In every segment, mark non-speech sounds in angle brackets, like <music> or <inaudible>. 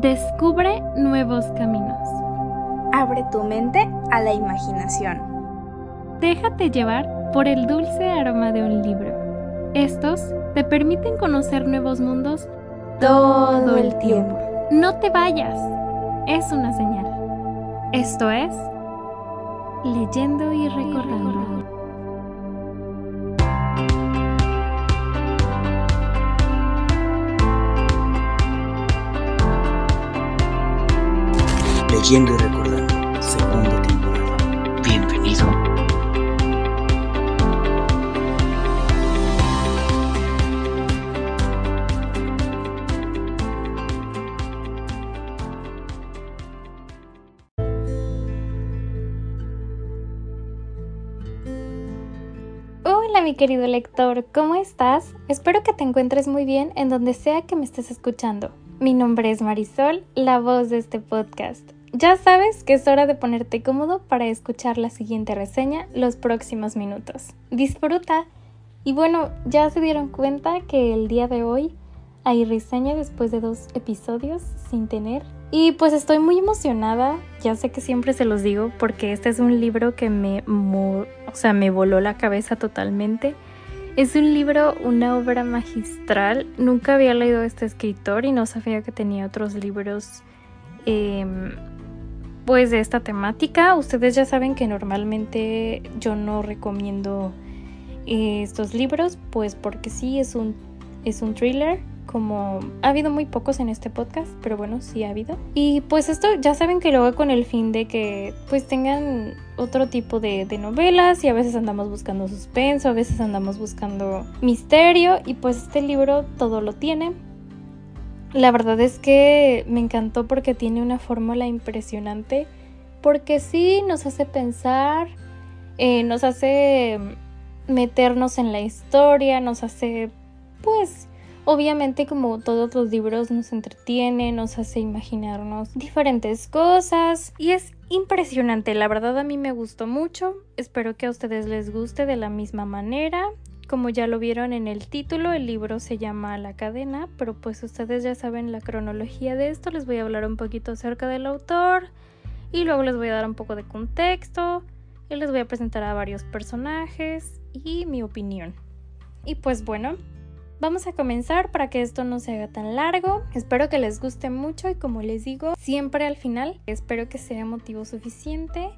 Descubre nuevos caminos. Abre tu mente a la imaginación. Déjate llevar por el dulce aroma de un libro. Estos te permiten conocer nuevos mundos todo el tiempo. No te vayas. Es una señal. Esto es Leyendo y recordando. Leyendo y recordando, segunda temporada. Bienvenido. Hola mi querido lector, ¿cómo estás? Espero que te encuentres muy bien en donde sea que me estés escuchando. Mi nombre es Marisol, la voz de este podcast. Ya sabes que es hora de ponerte cómodo para escuchar la siguiente reseña los próximos minutos. Disfruta. Y bueno, ya se dieron cuenta que el día de hoy hay reseña después de dos episodios sin tener. Y pues estoy muy emocionada, ya sé que siempre se los digo porque este es un libro que me, o sea, me voló la cabeza totalmente. Es un libro, una obra magistral. Nunca había leído a este escritor y no sabía que tenía otros libros eh, pues de esta temática. Ustedes ya saben que normalmente yo no recomiendo eh, estos libros, pues porque sí es un, es un thriller. Como ha habido muy pocos en este podcast, pero bueno, sí ha habido. Y pues esto ya saben que lo hago con el fin de que pues tengan otro tipo de, de novelas y a veces andamos buscando suspenso, a veces andamos buscando misterio y pues este libro todo lo tiene. La verdad es que me encantó porque tiene una fórmula impresionante, porque sí nos hace pensar, eh, nos hace meternos en la historia, nos hace, pues, obviamente como todos los libros nos entretiene, nos hace imaginarnos diferentes cosas y es impresionante, la verdad a mí me gustó mucho, espero que a ustedes les guste de la misma manera. Como ya lo vieron en el título, el libro se llama La cadena, pero pues ustedes ya saben la cronología de esto, les voy a hablar un poquito acerca del autor y luego les voy a dar un poco de contexto y les voy a presentar a varios personajes y mi opinión. Y pues bueno, vamos a comenzar para que esto no se haga tan largo. Espero que les guste mucho y como les digo, siempre al final espero que sea motivo suficiente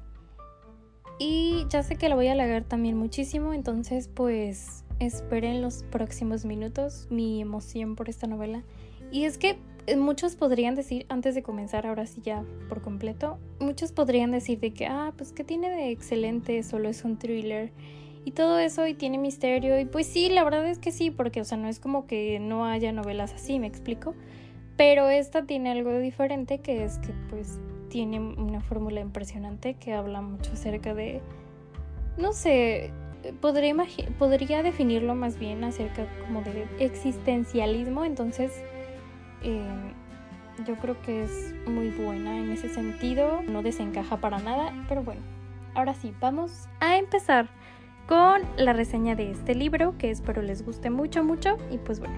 y ya sé que lo voy a alargar también muchísimo, entonces pues esperen los próximos minutos mi emoción por esta novela. Y es que eh, muchos podrían decir, antes de comenzar, ahora sí ya por completo, muchos podrían decir de que, ah, pues que tiene de excelente, solo es un thriller y todo eso y tiene misterio. Y pues sí, la verdad es que sí, porque, o sea, no es como que no haya novelas así, me explico. Pero esta tiene algo diferente que es que pues tiene una fórmula impresionante que habla mucho acerca de, no sé, podría, podría definirlo más bien acerca como de existencialismo, entonces eh, yo creo que es muy buena en ese sentido, no desencaja para nada, pero bueno, ahora sí, vamos a empezar con la reseña de este libro que espero les guste mucho, mucho y pues bueno.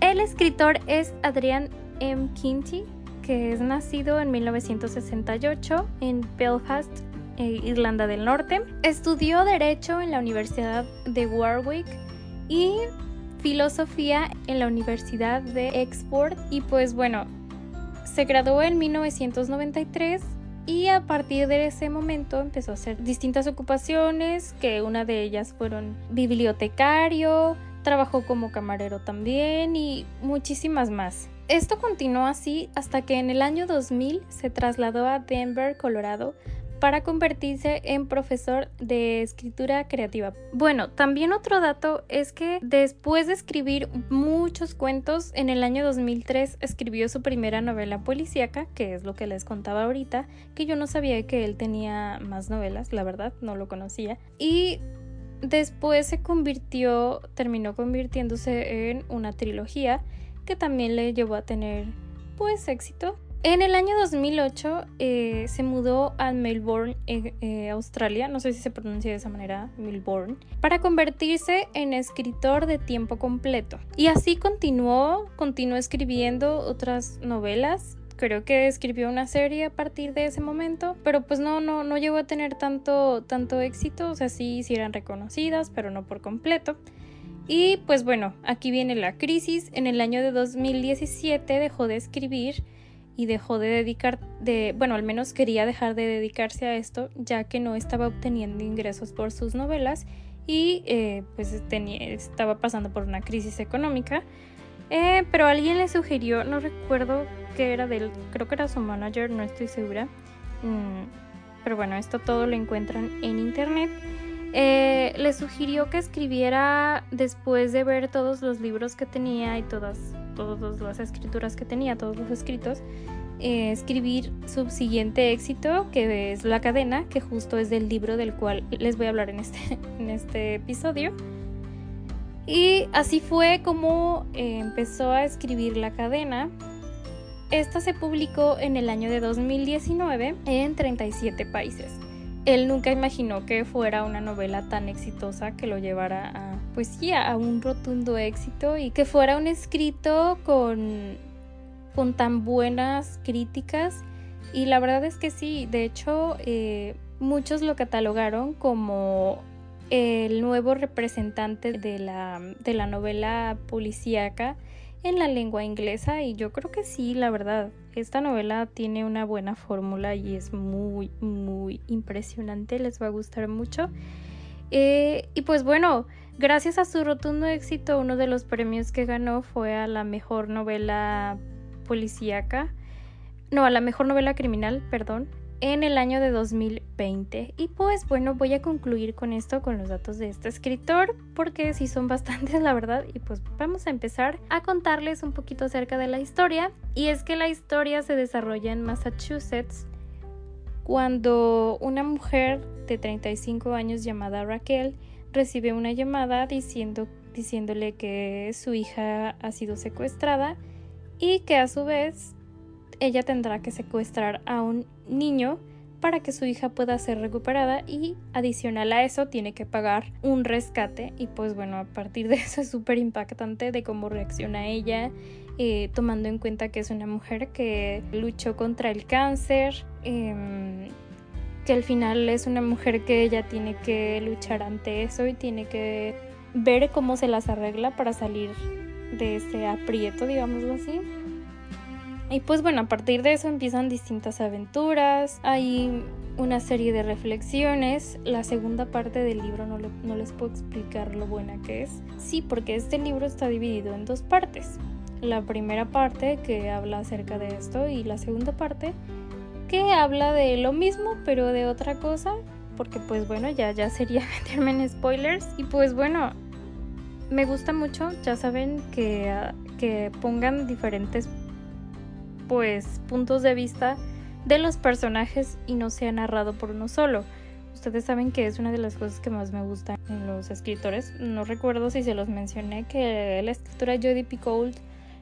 El escritor es Adrián M. Kinty, que es nacido en 1968 en Belfast, Irlanda del Norte. Estudió Derecho en la Universidad de Warwick y Filosofía en la Universidad de Export. Y pues bueno, se graduó en 1993 y a partir de ese momento empezó a hacer distintas ocupaciones, que una de ellas fueron bibliotecario, trabajó como camarero también y muchísimas más. Esto continuó así hasta que en el año 2000 se trasladó a Denver, Colorado, para convertirse en profesor de escritura creativa. Bueno, también otro dato es que después de escribir muchos cuentos, en el año 2003 escribió su primera novela policíaca, que es lo que les contaba ahorita, que yo no sabía que él tenía más novelas, la verdad, no lo conocía. Y después se convirtió, terminó convirtiéndose en una trilogía que también le llevó a tener pues éxito. En el año 2008 eh, se mudó a Melbourne, eh, eh, Australia, no sé si se pronuncia de esa manera, Melbourne, para convertirse en escritor de tiempo completo. Y así continuó, continuó escribiendo otras novelas. Creo que escribió una serie a partir de ese momento, pero pues no, no, no llegó a tener tanto, tanto éxito, o sea, sí, sí eran reconocidas, pero no por completo. Y pues bueno, aquí viene la crisis. En el año de 2017 dejó de escribir y dejó de dedicar, de, bueno, al menos quería dejar de dedicarse a esto, ya que no estaba obteniendo ingresos por sus novelas y eh, pues tenía, estaba pasando por una crisis económica. Eh, pero alguien le sugirió, no recuerdo qué era del, creo que era su manager, no estoy segura. Mm, pero bueno, esto todo lo encuentran en internet. Eh, le sugirió que escribiera después de ver todos los libros que tenía y todas todas las escrituras que tenía, todos los escritos, eh, escribir su siguiente éxito, que es La cadena, que justo es del libro del cual les voy a hablar en este, <laughs> este episodio. Y así fue como eh, empezó a escribir La cadena. Esta se publicó en el año de 2019 en 37 países. Él nunca imaginó que fuera una novela tan exitosa que lo llevara a pues sí, a un rotundo éxito y que fuera un escrito con, con tan buenas críticas. Y la verdad es que sí, de hecho eh, muchos lo catalogaron como el nuevo representante de la, de la novela policíaca en la lengua inglesa y yo creo que sí, la verdad, esta novela tiene una buena fórmula y es muy, muy impresionante, les va a gustar mucho. Eh, y pues bueno, Gracias a su rotundo éxito, uno de los premios que ganó fue a la mejor novela policíaca, no, a la mejor novela criminal, perdón, en el año de 2020. Y pues bueno, voy a concluir con esto, con los datos de este escritor, porque sí son <laughs> bastantes, la verdad. Y pues vamos a empezar a contarles un poquito acerca de la historia. Y es que la historia se desarrolla en Massachusetts cuando una mujer de 35 años llamada Raquel recibe una llamada diciéndole que su hija ha sido secuestrada y que a su vez ella tendrá que secuestrar a un niño para que su hija pueda ser recuperada y adicional a eso tiene que pagar un rescate y pues bueno a partir de <laughs> eso es súper impactante de cómo reacciona ella eh, tomando en cuenta que es una mujer que luchó contra el cáncer em, que al final es una mujer que ella tiene que luchar ante eso y tiene que ver cómo se las arregla para salir de ese aprieto, digámoslo así. Y pues bueno, a partir de eso empiezan distintas aventuras, hay una serie de reflexiones. La segunda parte del libro no, no, les puedo explicar lo buena que es. Sí, porque este libro está dividido en dos partes. La primera parte que habla acerca de esto y la segunda parte que habla de lo mismo pero de otra cosa porque pues bueno ya ya sería <laughs> meterme en spoilers y pues bueno me gusta mucho ya saben que, que pongan diferentes pues puntos de vista de los personajes y no sea narrado por uno solo ustedes saben que es una de las cosas que más me gustan en los escritores no recuerdo si se los mencioné que la escritora Jodie Picoult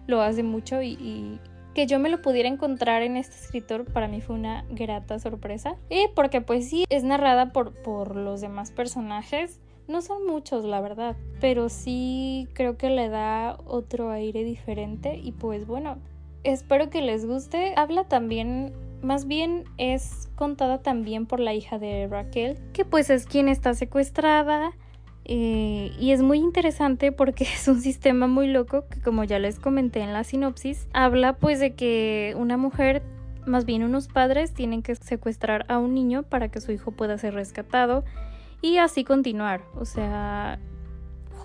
lo hace mucho y que yo me lo pudiera encontrar en este escritor para mí fue una grata sorpresa. Y porque pues sí, es narrada por, por los demás personajes. No son muchos, la verdad, pero sí creo que le da otro aire diferente y pues bueno, espero que les guste. Habla también más bien es contada también por la hija de Raquel, que pues es quien está secuestrada eh, y es muy interesante porque <laughs> es un sistema muy loco que como ya les comenté en la sinopsis, habla pues de que una mujer, más bien unos padres, tienen que secuestrar a un niño para que su hijo pueda ser rescatado y así continuar. O sea,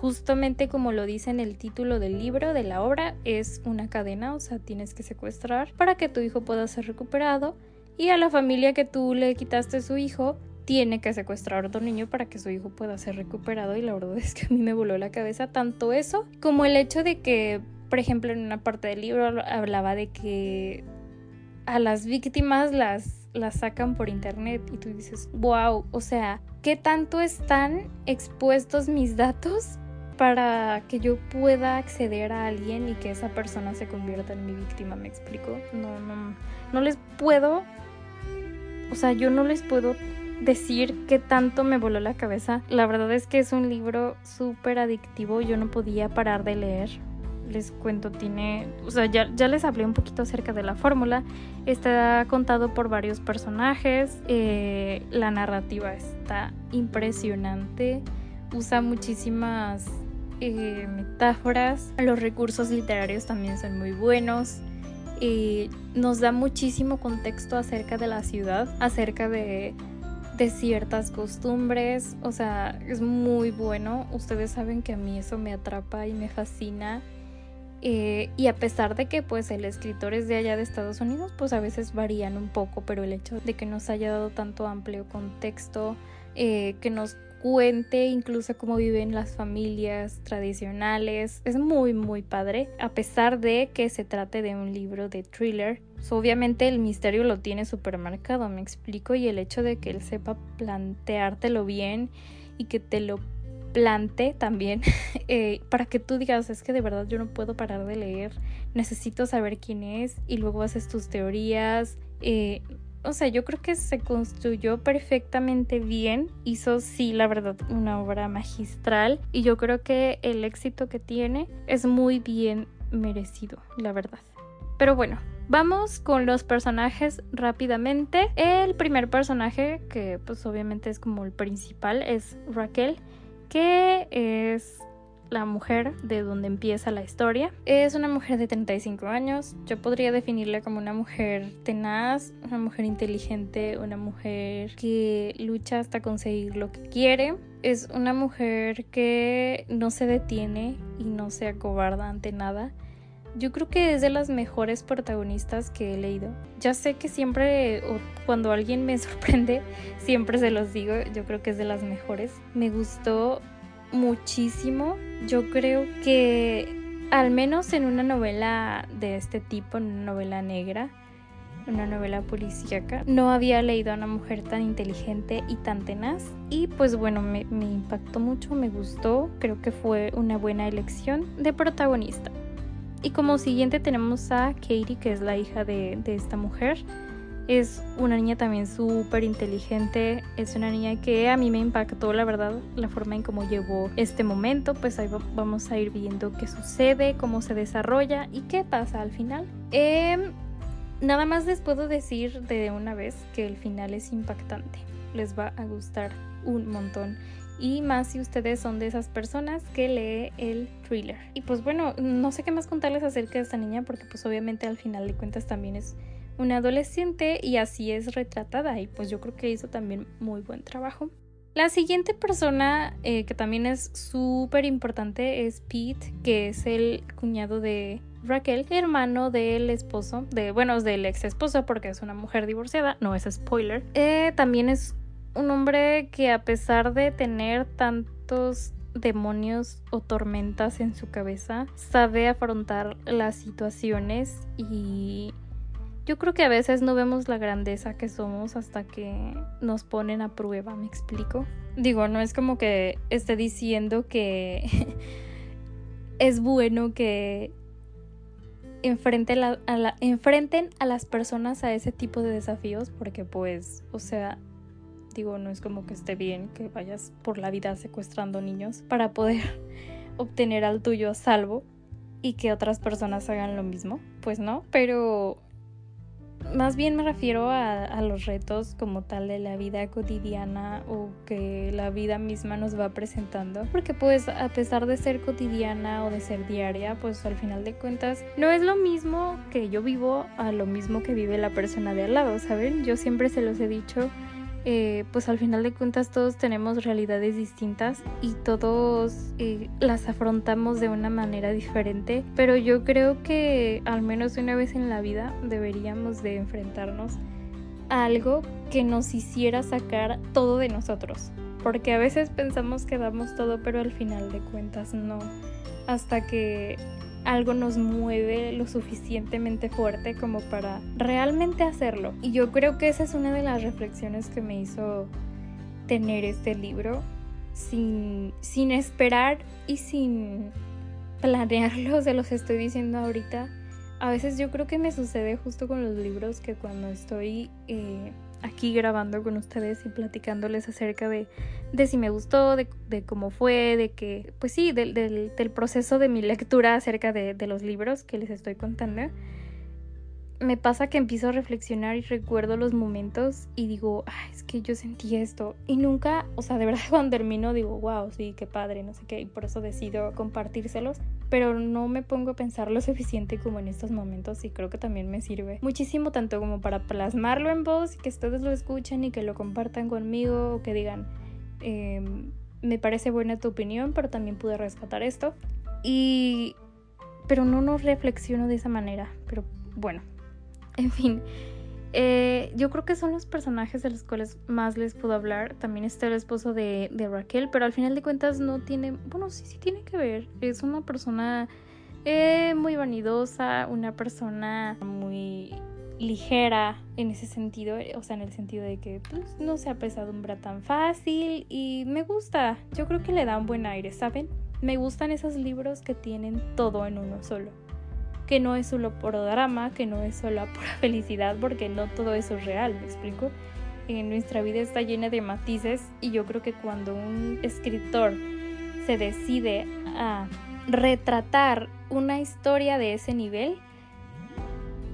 justamente como lo dice en el título del libro, de la obra, es una cadena, o sea, tienes que secuestrar para que tu hijo pueda ser recuperado y a la familia que tú le quitaste su hijo tiene que secuestrar a otro niño para que su hijo pueda ser recuperado. Y la verdad es que a mí me voló la cabeza tanto eso como el hecho de que, por ejemplo, en una parte del libro hablaba de que a las víctimas las, las sacan por internet y tú dices, wow, o sea, ¿qué tanto están expuestos mis datos para que yo pueda acceder a alguien y que esa persona se convierta en mi víctima, ¿me explico? No, no, no les puedo, o sea, yo no les puedo decir qué tanto me voló la cabeza. La verdad es que es un libro súper adictivo, yo no podía parar de leer. Les cuento, tiene, o sea, ya, ya les hablé un poquito acerca de la fórmula. Está contado por varios personajes, eh, la narrativa está impresionante, usa muchísimas eh, metáforas, los recursos literarios también son muy buenos. Eh, nos da muchísimo contexto acerca de la ciudad, acerca de ciertas costumbres, o sea, es muy bueno. Ustedes saben que a mí eso me atrapa y me fascina. Eh, y a pesar de que pues el escritor es de allá de Estados Unidos, pues a veces varían un poco, pero el hecho de que nos haya dado tanto amplio contexto, eh, que nos cuente incluso cómo viven las familias tradicionales. Es muy muy padre, a pesar de que se trate de un libro de thriller. obviamente el misterio lo tiene súper marcado, me explico, y el hecho de que él sepa planteártelo bien y que te lo plante también <laughs> eh, para que tú digas es que de verdad yo no puedo parar de leer necesito saber quién es y luego haces tus teorías eh, o sea, yo creo que se construyó perfectamente bien. Hizo, sí, la verdad, una obra magistral. Y yo creo que el éxito que tiene es muy bien merecido, la verdad. Pero bueno, Vamos con los personajes rápidamente. El primer personaje, que pues obviamente es como el principal, es Raquel, que es la mujer de donde empieza la historia. Es una mujer de 35 años. Yo podría definirla como una mujer tenaz, una mujer inteligente, una mujer que lucha hasta conseguir lo que quiere. Es una mujer que no se detiene y no se acobarda ante nada. Yo creo que es de las mejores protagonistas que he leído. Ya sé que siempre, cuando alguien me <laughs> sorprende, siempre se los digo, yo creo que es de las mejores. Me gustó muchísimo. Yo creo que al menos en una novela de este tipo, en una novela negra, una novela policíaca, no había leído a una mujer tan inteligente y tan tenaz. Y pues bueno, me, impactó mucho, me gustó, creo que fue una buena elección de protagonista. Y como siguiente tenemos a Katie, que es la hija de, de esta mujer. Es una niña también súper inteligente, es una niña que a mí me impactó, la verdad, la forma en cómo llevó este momento, pues ahí vamos a ir viendo qué sucede, cómo se desarrolla y qué pasa al final. Em, nada más les puedo decir de una vez que el final es impactante, les va a gustar un montón y más si ustedes son de esas personas que lee el thriller. Y pues bueno, no sé qué más contarles acerca de esta niña porque pues obviamente al final de cuentas también es una adolescente y así es retratada y pues yo creo que hizo también muy buen trabajo. La siguiente persona eh, que también es súper importante es Pete, que es el cuñado de Raquel, hermano del esposo, de, bueno, del ex esposo porque es una mujer divorciada, no es spoiler. Eh, también es un hombre que a pesar de tener tantos demonios o tormentas en su cabeza, sabe afrontar las situaciones y yo creo que a veces no vemos la grandeza que somos hasta que nos ponen a prueba, ¿me explico? Digo, no es como que esté diciendo que <laughs> es bueno que enfrenten a las personas a ese tipo de desafíos, porque pues, o sea, digo, no es como que esté bien que vayas por la vida secuestrando niños para poder <laughs> obtener al tuyo a salvo y que otras personas hagan lo mismo, pues no, pero más bien me refiero a, los retos como tal de la vida cotidiana o que la vida misma nos va presentando. Porque pues a pesar de ser cotidiana o de ser diaria, pues al final de cuentas no es lo mismo que yo vivo a lo mismo que vive la persona de al lado, ¿saben? Yo siempre se los he dicho eh, pues al final de cuentas todos tenemos realidades distintas y todos eh, las afrontamos de una manera diferente, pero yo creo que al menos una vez en la vida deberíamos de enfrentarnos a algo que nos hiciera sacar todo de nosotros, porque a veces pensamos que damos todo, pero al final de cuentas no, hasta que algo nos mueve lo suficientemente fuerte como para realmente hacerlo. Y yo creo que esa es una de las reflexiones que me hizo tener este libro. sin, sin esperar y sin planearlo, <laughs> se los estoy diciendo ahorita. A veces yo creo que me sucede justo con los libros que cuando estoy eh, aquí grabando con ustedes y platicándoles acerca de, de si me gustó, de, de, cómo fue, de que, pues sí, del, del, proceso de mi lectura acerca de, de los libros que les estoy contando me pasa que empiezo a reflexionar y recuerdo los momentos y digo, es que yo sentí esto. Y nunca, o sea, de verdad <laughs> cuando termino digo, wow, sí, qué padre, no sé qué, y por eso decido compartírselos. Pero no me pongo a pensar lo suficiente como en estos momentos y creo que también me sirve muchísimo tanto como para plasmarlo en voz y que ustedes lo escuchen y que lo compartan conmigo o que digan, eh, me parece buena tu opinión, pero también pude rescatar esto. Y... Pero no nos reflexiono de esa manera. Pero bueno, en fin, eh, yo creo que son los personajes de los cuales más les puedo hablar. También está el esposo de, Raquel, pero al final de cuentas no tiene, bueno, sí, sí tiene que ver. Es una persona eh, muy vanidosa, una persona muy ligera en ese sentido, o sea, en el sentido de que pues, no se apesadumbra tan fácil y me gusta. Yo creo que le da un buen aire, ¿saben? Me gustan esos libros que tienen todo en uno solo que no es solo por drama, que no es solo pura <laughs> felicidad, porque no todo eso es real, ¿me explico? En nuestra vida está llena de matices y yo creo que cuando un escritor se decide a retratar una historia de ese nivel,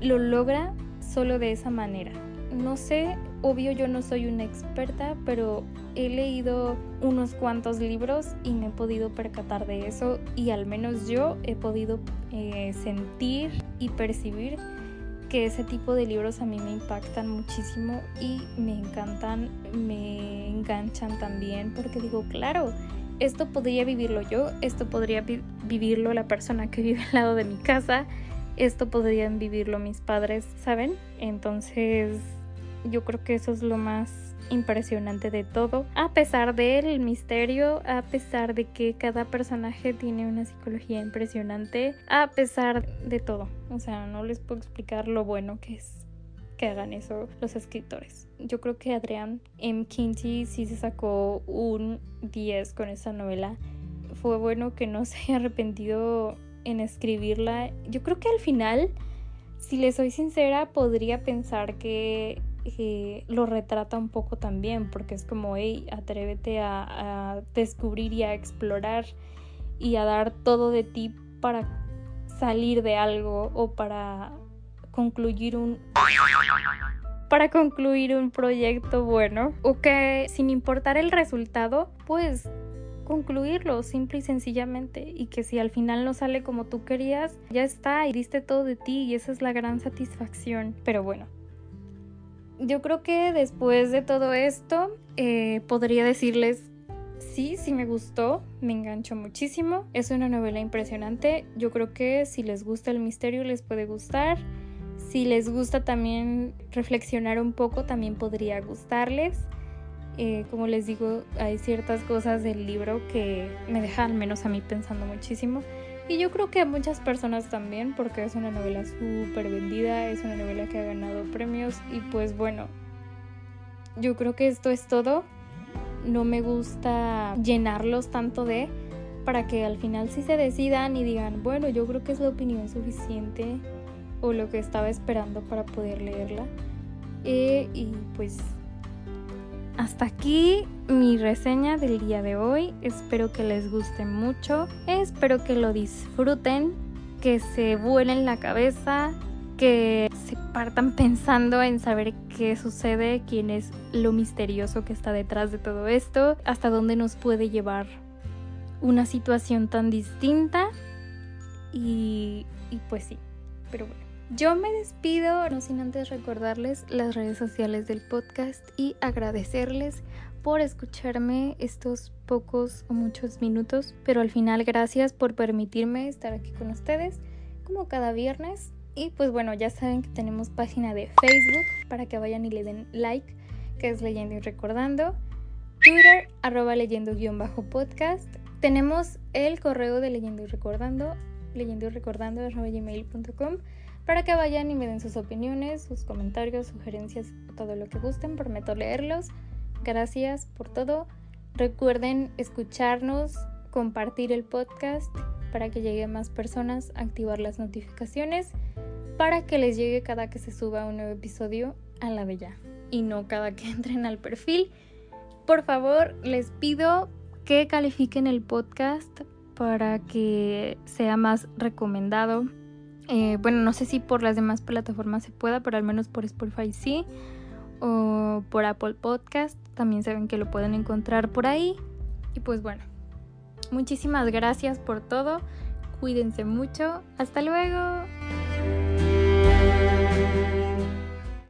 lo logra solo de esa manera. No sé, obvio yo no soy una experta, pero he leído unos cuantos libros y me he podido percatar de eso y al menos yo he podido eh, sentir y percibir que ese tipo de libros a mí me impactan muchísimo y me encantan, me enganchan también porque digo, claro, esto podría vivirlo yo, esto podría vi vivirlo la persona que vive al lado de mi casa, esto podrían vivirlo mis padres, ¿saben? Entonces yo creo que eso es lo más impresionante de todo. A pesar del misterio, a pesar de que cada personaje tiene una psicología impresionante, a pesar de todo. O sea, no les puedo explicar lo bueno que es que hagan eso los escritores. Yo creo que Adrián M. Kinsey sí se sacó un 10 con esa novela. Fue bueno que no <laughs> se haya arrepentido en escribirla. Yo creo que al final, si le soy sincera, podría pensar que eh, lo retrata un poco también, porque es como, hey, atrévete a, a descubrir y a explorar y a dar todo de ti para salir de algo o para concluir un para concluir un proyecto bueno o que sin importar el resultado pues concluirlo simple y sencillamente. Y que si al final no sale como tú querías ya está y diste todo de ti y esa es la gran satisfacción. Pero bueno yo creo que después de todo esto eh, podría decirles sí, sí me gustó, me enganchó muchísimo, es una novela impresionante, yo creo que si les gusta el misterio les puede gustar, si les gusta también reflexionar un poco también podría gustarles. Eh, como les digo, hay ciertas cosas del libro que me dejan al menos a mí pensando muchísimo. Y yo creo que a muchas personas también, porque es una novela súper vendida, es una novela que ha ganado premios y pues bueno, yo creo que esto es todo. No me gusta llenarlos tanto de para que al final sí se decidan y digan, bueno, yo creo que es la opinión suficiente o lo que estaba esperando para poder leerla. Eh, y pues hasta aquí mi reseña del día de hoy. Espero que les guste mucho. Espero que lo disfruten, que se vuelen la cabeza, que se partan pensando en saber qué sucede, quién es lo misterioso que está detrás de todo esto, hasta dónde nos puede llevar una situación tan distinta. Y, y pues sí, pero bueno. Yo me despido, no sin antes recordarles las redes sociales del podcast y agradecerles por escucharme estos pocos o muchos minutos, pero al final gracias por permitirme estar aquí con ustedes como cada viernes. Y pues bueno, ya saben que tenemos página de Facebook para que vayan y le den like, que es Leyendo y Recordando. Twitter, arroba leyendo-podcast. Tenemos el correo de Leyendo y Recordando, leyendo y recordando, para que vayan y me den sus opiniones, sus comentarios, sugerencias, todo lo que gusten. Prometo leerlos. Gracias por todo. Recuerden escucharnos, compartir el podcast para que llegue a más personas, activar las notificaciones para que les llegue cada que se suba un nuevo episodio a la ya y no cada que <laughs> entren al perfil. Por favor, les pido que califiquen el podcast para que sea más recomendado. Eh, bueno, no sé si por las demás plataformas se pueda, pero al menos por Spotify sí. O por Apple Podcast. También saben que lo pueden encontrar por ahí. Y pues bueno, muchísimas gracias por todo. Cuídense mucho. Hasta luego.